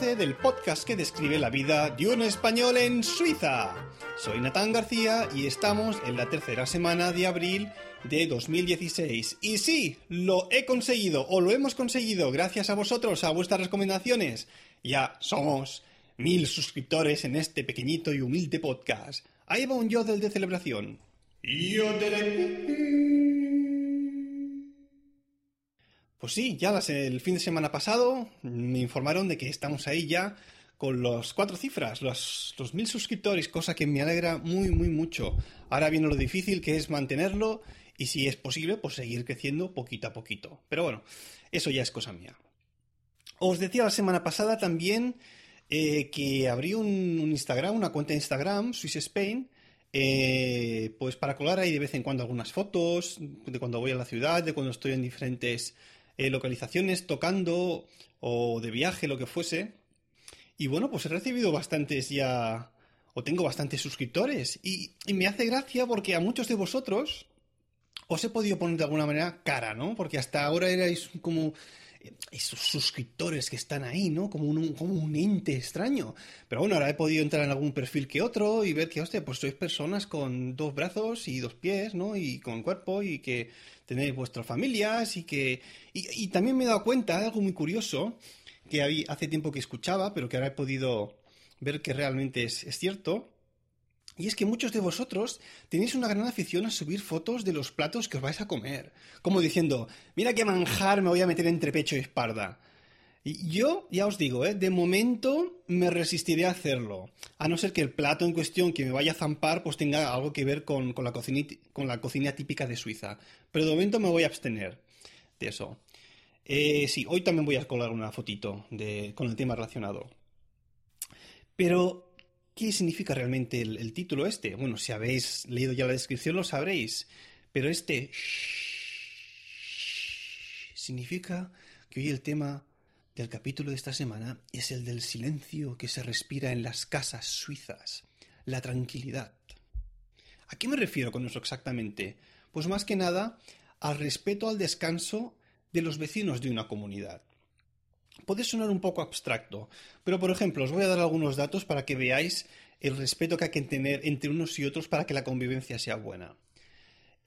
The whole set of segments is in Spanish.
del podcast que describe la vida de un español en Suiza. Soy Natán García y estamos en la tercera semana de abril de 2016. Y sí, lo he conseguido o lo hemos conseguido gracias a vosotros, a vuestras recomendaciones. Ya somos mil suscriptores en este pequeñito y humilde podcast. Ahí va un yodel de celebración. Pues sí, ya las- el fin de semana pasado me informaron de que estamos ahí ya con los cuatro cifras, los, mil suscriptores, cosa que me alegra muy, muy mucho. Ahora viene lo difícil que es mantenerlo y si es posible, pues seguir creciendo poquito a poquito. Pero bueno, eso ya es cosa mía. Os decía la semana pasada también eh, que abrí un, un Instagram, una cuenta de Instagram, Swiss Spain, eh, pues para colar ahí de vez en cuando algunas fotos de cuando voy a la ciudad, de cuando estoy en diferentes eh, localizaciones tocando o de viaje, lo que fuese. Y bueno, pues he recibido bastantes ya, o tengo bastantes suscriptores. Y, y me hace gracia porque a muchos de vosotros os he podido poner de alguna manera cara, ¿no? Porque hasta ahora erais como esos suscriptores que están ahí, ¿no? Como un, como un ente extraño. Pero bueno, ahora he podido entrar en algún perfil que otro y ver que, hostia, pues sois personas con dos brazos y dos pies, ¿no? Y con cuerpo y que tenéis vuestras familias y que... Y, y también me he dado cuenta de algo muy curioso que hace tiempo que escuchaba, pero que ahora he podido ver que realmente es, es cierto. Y es que muchos de vosotros tenéis una gran afición a subir fotos de los platos que os vais a comer. Como diciendo, mira qué manjar me voy a meter entre pecho y espalda. Y yo, ya os digo, ¿eh? de momento me resistiré a hacerlo. A no ser que el plato en cuestión que me vaya a zampar pues tenga algo que ver con, con la, cocina, con la cocina típica de Suiza. Pero de momento me voy a abstener de eso. Eh, sí, hoy también voy a colar una fotito de, con el tema relacionado. Pero, ¿qué significa realmente el, título este? Bueno, si habéis leído ya la descripción lo sabréis. Pero este significa que hoy el tema del capítulo de esta semana es el del silencio que se respira en las casas suizas, la tranquilidad. ¿A qué me refiero con eso exactamente? Pues más que nada al respeto al descanso de los vecinos de una comunidad. Puede sonar un poco abstracto, pero por ejemplo os voy a dar algunos datos para que veáis el respeto que hay que tener entre unos y otros para que la convivencia sea buena.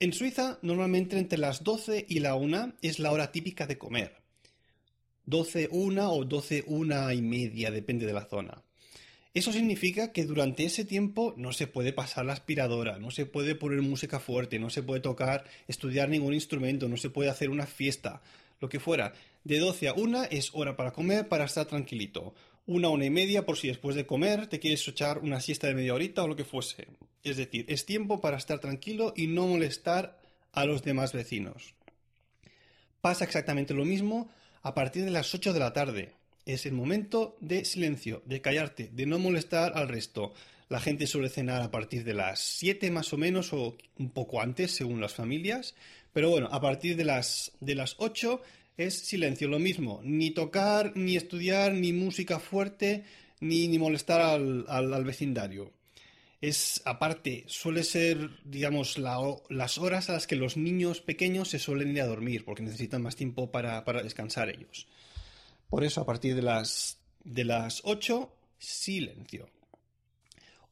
En Suiza, normalmente entre las 12 y la 1 es la hora típica de comer. 12, 1 o 12, 1 y media, depende de la zona. Eso significa que durante ese tiempo no se puede pasar la aspiradora, no se puede poner música fuerte, no se puede tocar, estudiar ningún instrumento, no se puede hacer una fiesta, lo que fuera. De 12 a 1 es hora para comer, para estar tranquilito. Una, una y media por si después de comer te quieres echar una siesta de media horita o lo que fuese. Es decir, es tiempo para estar tranquilo y no molestar a los demás vecinos. Pasa exactamente lo mismo a partir de las 8 de la tarde. Es el momento de silencio, de callarte, de no molestar al resto. La gente suele cenar a partir de las 7 más o menos o un poco antes según las familias. Pero bueno, a partir de las, de las 8 es silencio, lo mismo. Ni tocar, ni estudiar, ni música fuerte, ni, ni molestar al, al, vecindario es aparte, suele ser, digamos, la, las horas a las que los niños pequeños se suelen ir a dormir, porque necesitan más tiempo para, para descansar ellos. Por eso, a partir de las, de las 8, silencio.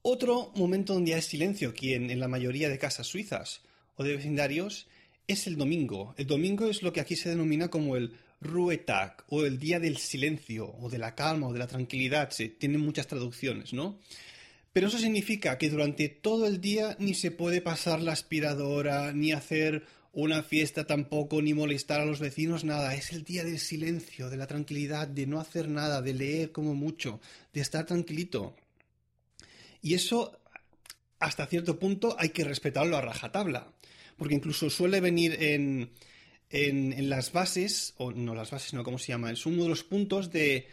Otro momento donde hay silencio aquí en, en la mayoría de casas suizas o de vecindarios es el domingo. El domingo es lo que aquí se denomina como el Ruhetag o el día del silencio o de la calma o de la tranquilidad. Se tienen muchas traducciones, ¿no? Pero eso significa que durante todo el día ni se puede pasar la aspiradora, ni hacer una fiesta tampoco, ni molestar a los vecinos, nada. Es el día del silencio, de la tranquilidad, de no hacer nada, de leer como mucho, de estar tranquilito. Y eso, hasta cierto punto, hay que respetarlo a rajatabla. Porque incluso suele venir en, en, las bases, o no las bases, no, ¿cómo se llama? Es uno de los puntos de,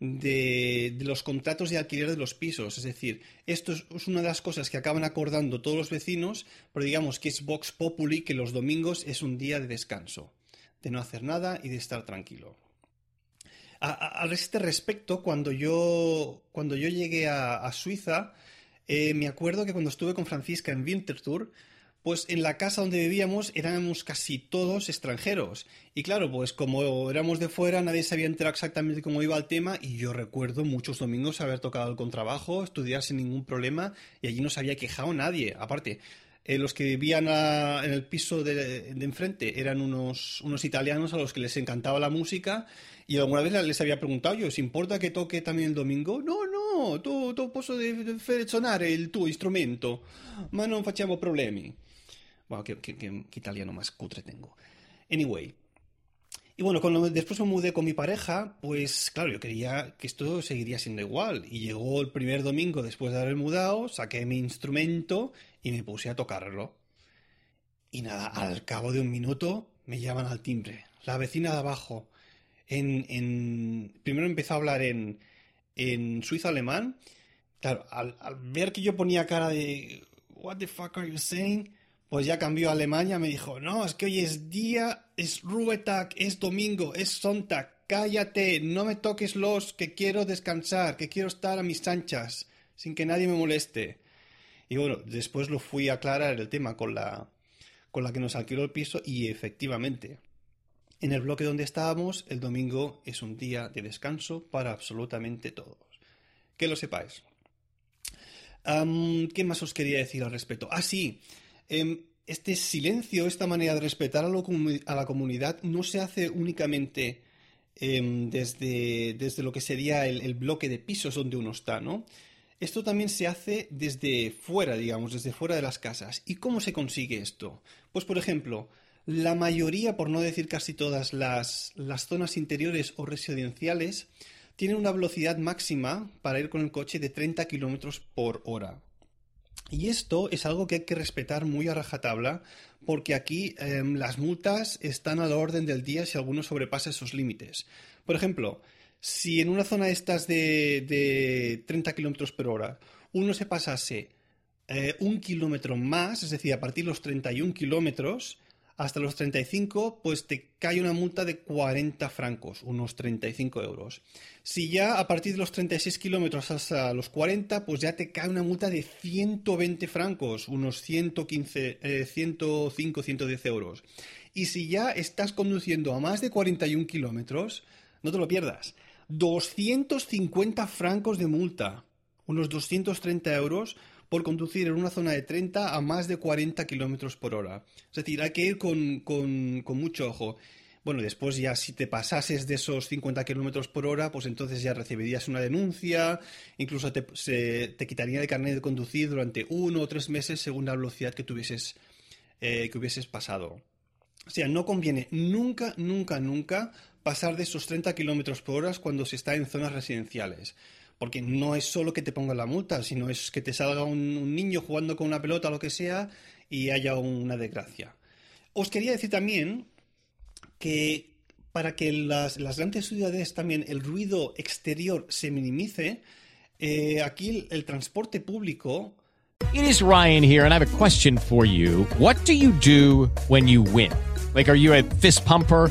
de, los contratos de alquiler de los pisos. Es decir, esto es, una de las cosas que acaban acordando todos los vecinos, pero digamos que es Vox Populi, que los domingos es un día de descanso, de no hacer nada y de estar tranquilo. A, este respecto, cuando yo, cuando yo llegué a, Suiza, eh, me acuerdo que cuando estuve con Francisca en Winterthur, pues en la casa donde vivíamos éramos casi todos extranjeros. Y claro, pues como éramos de fuera, nadie sabía enterar exactamente cómo iba el tema. Y yo recuerdo muchos domingos haber tocado el contrabajo, estudiar sin ningún problema, y allí no se había quejado nadie. Aparte, eh, los que vivían en el piso de, enfrente eran unos, unos italianos a los que les encantaba la música. Y alguna vez les había preguntado yo, ¿os importa que toque también el domingo? No, no tu, tu posso suonare il tuo strumento, ma non facciamo problemi. Bueno, qué, italiano más cutre tengo. Anyway. Y bueno, cuando después me mudé con mi pareja, pues claro, yo quería que esto seguiría siendo igual. Y llegó el primer domingo después de haber mudado, saqué mi instrumento y me puse a tocarlo. Y nada, al cabo de un minuto me llaman al timbre. La vecina de abajo. En, en... Primero empezó a hablar en, en suizo alemán, claro, al, ver que yo ponía cara de What the fuck are you saying? Pues ya cambió a Alemania, me dijo, no, es que hoy es día, es Ruhetag, es domingo, es Sonntag, cállate, no me toques los, que quiero descansar, que quiero estar a mis anchas, sin que nadie me moleste. Y bueno, después lo fui a aclarar el tema con la, con la que nos alquiló el piso y efectivamente, en el bloque donde estábamos, el domingo es un día de descanso para absolutamente todos. Que lo sepáis. ¿Qué más os quería decir al respecto? Ah, sí. Em, este silencio, esta manera de respetar a, la comunidad no se hace únicamente em, desde, desde, lo que sería el, bloque de pisos donde uno está, ¿no? Esto también se hace desde fuera, digamos, desde fuera de las casas. ¿Y cómo se consigue esto? Pues, por ejemplo, la mayoría, por no decir casi todas, las, zonas interiores o residenciales tienen una velocidad máxima para ir con el coche de 30 kilómetros por hora. Y esto es algo que hay que respetar muy a rajatabla, porque aquí em, las multas están a la orden del día si alguno sobrepasa esos límites. Por ejemplo, si en una zona estas de, de 30 kilómetros por hora uno se pasase eh, un kilómetro más, es decir, a partir de los 31 kilómetros, hasta los 35, pues te cae una multa de 40 francos, unos 35 euros. Si ya a partir de los 36 kilómetros hasta los 40, pues ya te cae una multa de 120 francos, unos 115, 105, 110 euros. Y si ya estás conduciendo a más de 41 kilómetros, no te lo pierdas, 250 francos de multa, unos 230 euros por conducir en una zona de 30 a más de 40 kilómetros por hora. Es decir, hay que ir con, mucho ojo. Bueno, después ya si te pasases de esos 50 kilómetros por hora, pues entonces ya recibirías una denuncia, incluso te, te quitaría el carnet de conducir durante uno o tres meses según la velocidad que tuvieses, eh, que hubieses pasado. O sea, no conviene nunca, nunca, nunca pasar de esos 30 kilómetros por hora cuando se está en zonas residenciales porque no es solo que te pongan la multa, sino es que te salga un, niño jugando con una pelota o lo que sea y haya una desgracia. Os quería decir también que para que las, las grandes ciudades también el ruido exterior se minimice, eh, aquí el, transporte público It is Ryan here and I have a question for you. What do you do when you win? Like are you a fist pumper?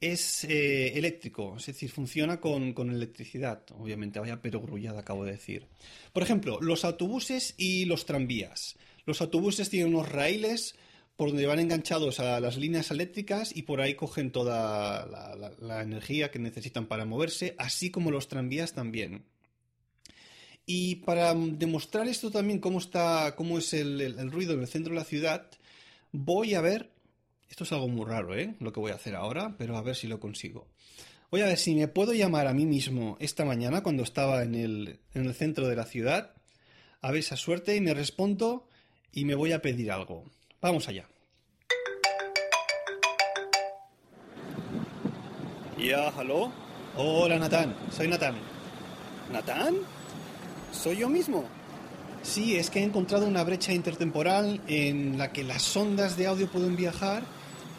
es eh, eléctrico, es decir, funciona con, electricidad. Obviamente, vaya pero grullada acabo de decir. Por ejemplo, los autobuses y los tranvías. Los autobuses tienen unos raíles por donde van enganchados a las líneas eléctricas y por ahí cogen toda la, energía que necesitan para moverse, así como los tranvías también. Y para demostrar esto también cómo está, cómo es el- el ruido en el centro de la ciudad, voy a ver. Esto es algo muy raro, ¿eh? Lo que voy a hacer ahora, pero a ver si lo consigo. Voy a ver si me puedo llamar a mí mismo esta mañana cuando estaba en el, en el centro de la ciudad. A ver esa suerte y me respondo y me voy a pedir algo. Vamos allá. Ya, ¿aló? Hola, Natán. Soy Natán. ¿Natán? ¿Soy yo mismo? Sí, es que he encontrado una brecha intertemporal en la que las ondas de audio pueden viajar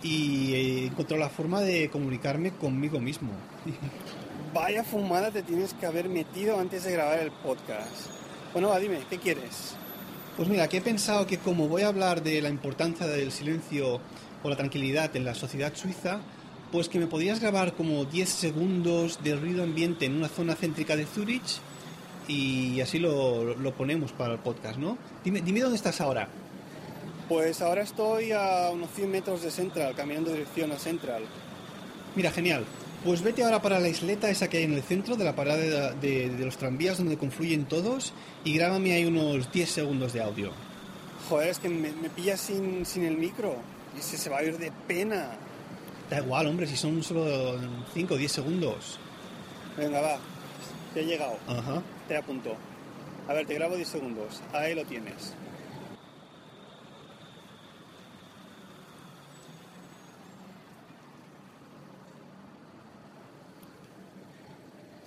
y he encontrado la forma de comunicarme conmigo mismo. Vaya fumada te tienes que haber metido antes de grabar el podcast. Bueno, va, dime, ¿qué quieres? Pues mira, que he pensado que como voy a hablar de la importancia del silencio o la tranquilidad en la sociedad suiza, pues que me podrías grabar como 10 segundos de ruido ambiente en una zona céntrica de Zurich y así lo, lo ponemos para el podcast, ¿no? Dime, dime dónde estás ahora. Pues ahora estoy a unos 100 metros de Central, caminando dirección a Central. Mira, genial. Pues vete ahora para la isleta esa que hay en el centro de la parada de, de- de los tranvías donde confluyen todos y grábame ahí unos 10 segundos de audio. Joder, es que me, me pillas sin, sin el micro. Y se, se va a ir de pena. Da igual, hombre, si son solo 5 o 10 segundos. Venga, va. Te he llegado. Ajá. Te apunto. A ver, te grabo 10 segundos. Ahí lo tienes.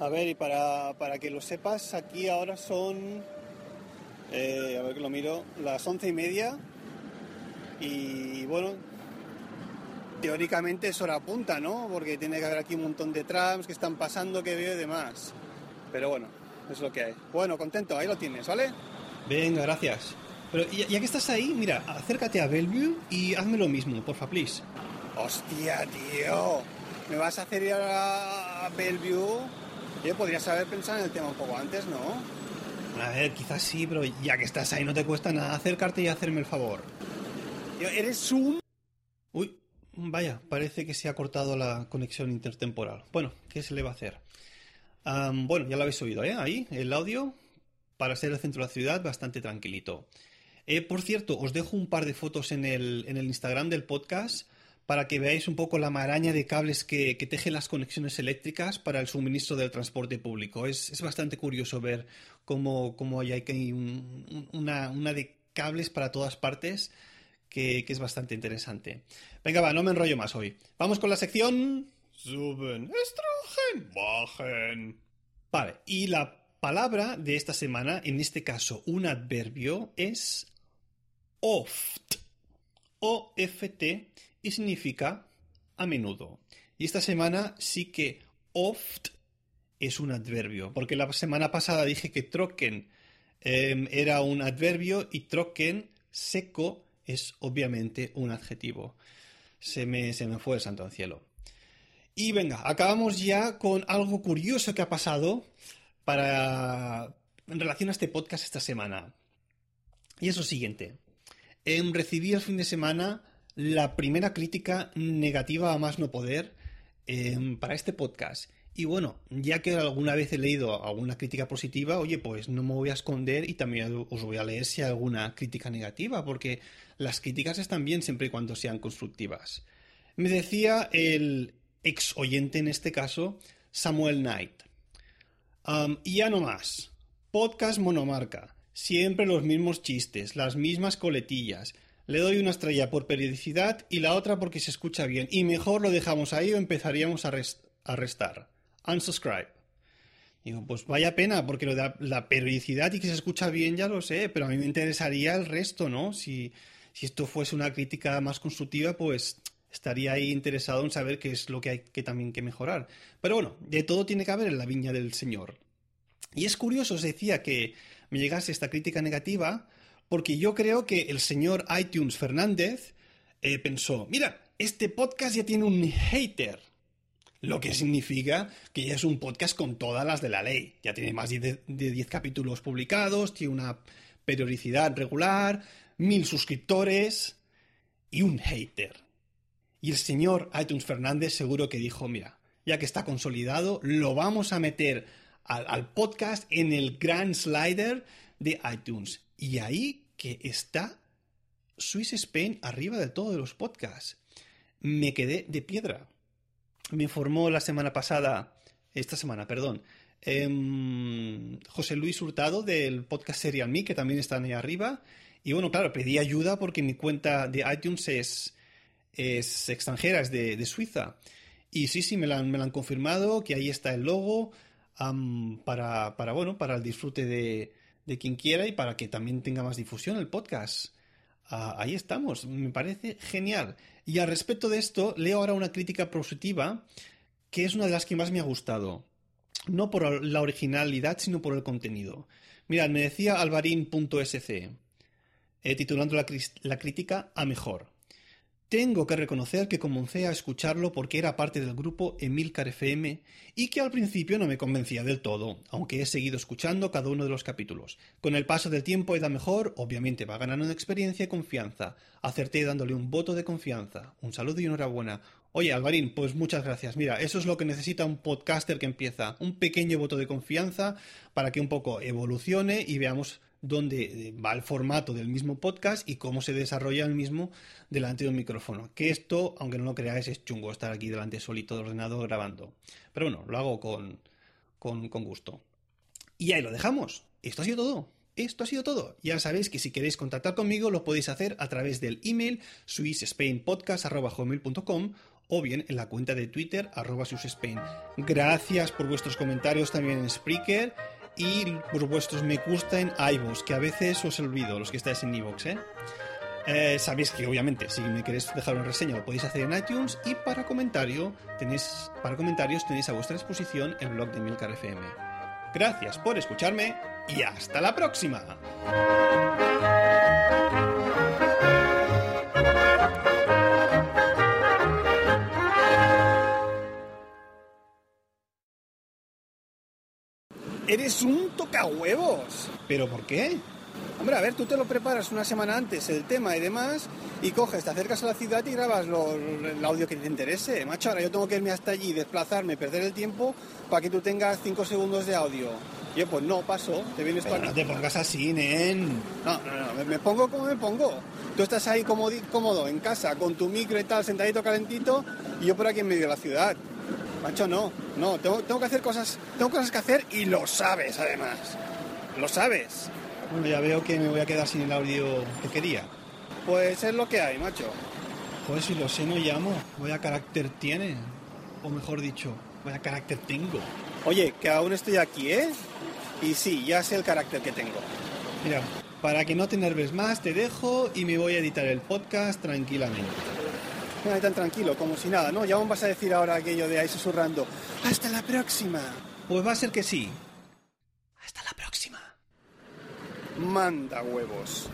A ver, y para, para que lo sepas, aquí ahora son, eh, a ver que lo miro, las once y media. Y bueno, teóricamente es hora punta, ¿no? Porque tiene que haber aquí un montón de trams que están pasando, que veo y demás. Pero bueno, es lo que hay. Bueno, contento, ahí lo tienes, ¿vale? Venga, gracias. Pero ya, ya que estás ahí, mira, acércate a Bellevue y hazme lo mismo, porfa, please. Hostia, tío. ¿Me vas a hacer ir a Bellevue? Yo podrías haber pensado en el tema un poco antes, ¿no? A ver, quizás sí, pero ya que estás ahí no te cuesta nada acercarte y hacerme el favor. Eres un... Uy, vaya, parece que se ha cortado la conexión intertemporal. Bueno, ¿qué se le va a hacer? Bueno, ya lo habéis oído, ¿eh? Ahí, el audio, para ser el centro de la ciudad, bastante tranquilito. Eh, por cierto, os dejo un par de fotos en el, en el Instagram del podcast para que veáis un poco la maraña de cables que, que tejen las conexiones eléctricas para el suministro del transporte público. Es, es bastante curioso ver cómo, cómo hay un- una, una de cables para todas partes que, que es bastante interesante. Venga, va, no me enrollo más hoy. Vamos con la sección... Suben, estrogen, bajen. Vale, y la palabra de esta semana, en este caso un adverbio, es oft. O-F-T y significa a menudo. Y esta semana sí que oft es un adverbio, porque la semana pasada dije que trocken eh, era un adverbio y trocken seco es obviamente un adjetivo. Se me, se me fue el santo al cielo. Y venga, acabamos ya con algo curioso que ha pasado para en relación a este podcast esta semana. Y es lo siguiente. Em, recibí el fin de semana la primera crítica negativa a más no poder em, para este podcast. Y bueno, ya que alguna vez he leído alguna crítica positiva, oye, pues no me voy a esconder y también os voy a leer si hay alguna crítica negativa, porque las críticas están bien siempre y cuando sean constructivas. Me decía el ex oyente en este caso, Samuel Knight. Y ya no más. Podcast monomarca. Siempre los mismos chistes, las mismas coletillas. Le doy una estrella por periodicidad y la otra porque se escucha bien. Y mejor lo dejamos ahí o empezaríamos a, rest- a restar. Unsubscribe. Digo, pues vaya pena, porque lo de la, periodicidad y que se escucha bien ya lo sé, pero a mí me interesaría el resto, ¿no? Si, si esto fuese una crítica más constructiva, pues estaría ahí interesado en saber qué es lo que hay que también que mejorar. Pero bueno, de todo tiene que haber en la viña del Señor. Y es curioso, os decía, que me llegase esta crítica negativa, porque yo creo que el señor iTunes Fernández eh, pensó, mira, este podcast ya tiene un hater. Lo que significa que ya es un podcast con todas las de la ley. Ya tiene más de de 10 capítulos publicados, tiene una periodicidad regular, mil suscriptores. y un hater. Y el señor iTunes Fernández seguro que dijo, mira, ya que está consolidado, lo vamos a meter al podcast en el gran slider de iTunes. Y ahí que está Swiss Spain arriba de todo de los podcasts. Me quedé de piedra. Me informó la semana pasada, esta semana, perdón, em, José Luis Hurtado del podcast Serial Me, que también están ahí arriba. Y bueno, claro, pedí ayuda porque mi cuenta de iTunes es, es extranjera, es de, de Suiza. Y sí, sí, me la, me han confirmado, que ahí está el logo para, para, bueno, para el disfrute de, de quien quiera y para que también tenga más difusión el podcast. Ah, ahí estamos, me parece genial. Y al respecto de esto, leo ahora una crítica positiva que es una de las que más me ha gustado. No por la originalidad, sino por el contenido. Mirad, me decía alvarín.sc, eh, titulando la, la crítica a mejor. Tengo que reconocer que comencé a escucharlo porque era parte del grupo Emilcar FM y que al principio no me convencía del todo, aunque he seguido escuchando cada uno de los capítulos. Con el paso del tiempo he ido mejor, obviamente va ganando en experiencia y confianza. Acerté dándole un voto de confianza. Un saludo y enhorabuena. Oye, Alvarín, pues muchas gracias. Mira, eso es lo que necesita un podcaster que empieza. Un pequeño voto de confianza para que un poco evolucione y veamos dónde eh, va el formato del mismo podcast y cómo se desarrolla el mismo delante de un micrófono. Que esto, aunque no lo creáis, es chungo estar aquí delante solito del ordenador grabando. Pero bueno, lo hago con, con, con gusto. Y ahí lo dejamos. Esto ha sido todo. Esto ha sido todo. Ya sabéis que si queréis contactar conmigo lo podéis hacer a través del email swissspainpodcast.com o bien en la cuenta de Twitter arroba. Gracias por vuestros comentarios también en Spreaker y por vuestros me gusta en iVoox, que a veces os olvido los que estáis en iVoox, ¿eh? Eh, sabéis que obviamente si me queréis dejar una reseña lo podéis hacer en iTunes y para comentario tenéis para comentarios tenéis a vuestra disposición el blog de Milcar FM. Gracias por escucharme y hasta la próxima. Eres un tocahuevos. ¿Pero por qué? Hombre, a ver, tú te lo preparas una semana antes, el tema y demás, y coges, te acercas a la ciudad y grabas lo- el audio que te interese. Macho, ahora yo tengo que irme hasta allí, desplazarme, perder el tiempo para que tú tengas 5 segundos de audio. Yo, pues no, paso, te vienes Pero para no te pongas así, nen. No, no, no, me, me pongo como me pongo. Tú estás ahí cómodo en casa, con tu micro y tal, sentadito calentito, y yo por aquí en medio de la ciudad. Macho, no, no, tengo, tengo que hacer cosas, tengo cosas que hacer y lo sabes además. Lo sabes. Bueno, ya veo que me voy a quedar sin el audio que quería. Pues es lo que hay, macho. Joder, si lo sé no llamo. Vaya carácter tiene. O mejor dicho, vaya carácter tengo. Oye, que aún estoy aquí, ¿eh? Y sí, ya sé el carácter que tengo. Mira, para que no te enerves más, te dejo y me voy a editar el podcast tranquilamente. Ay, tan tranquilo, como si nada, ¿no? Ya me vas a decir ahora aquello de ahí susurrando. Hasta la próxima. Pues va a ser que sí. Hasta la próxima. Manda huevos.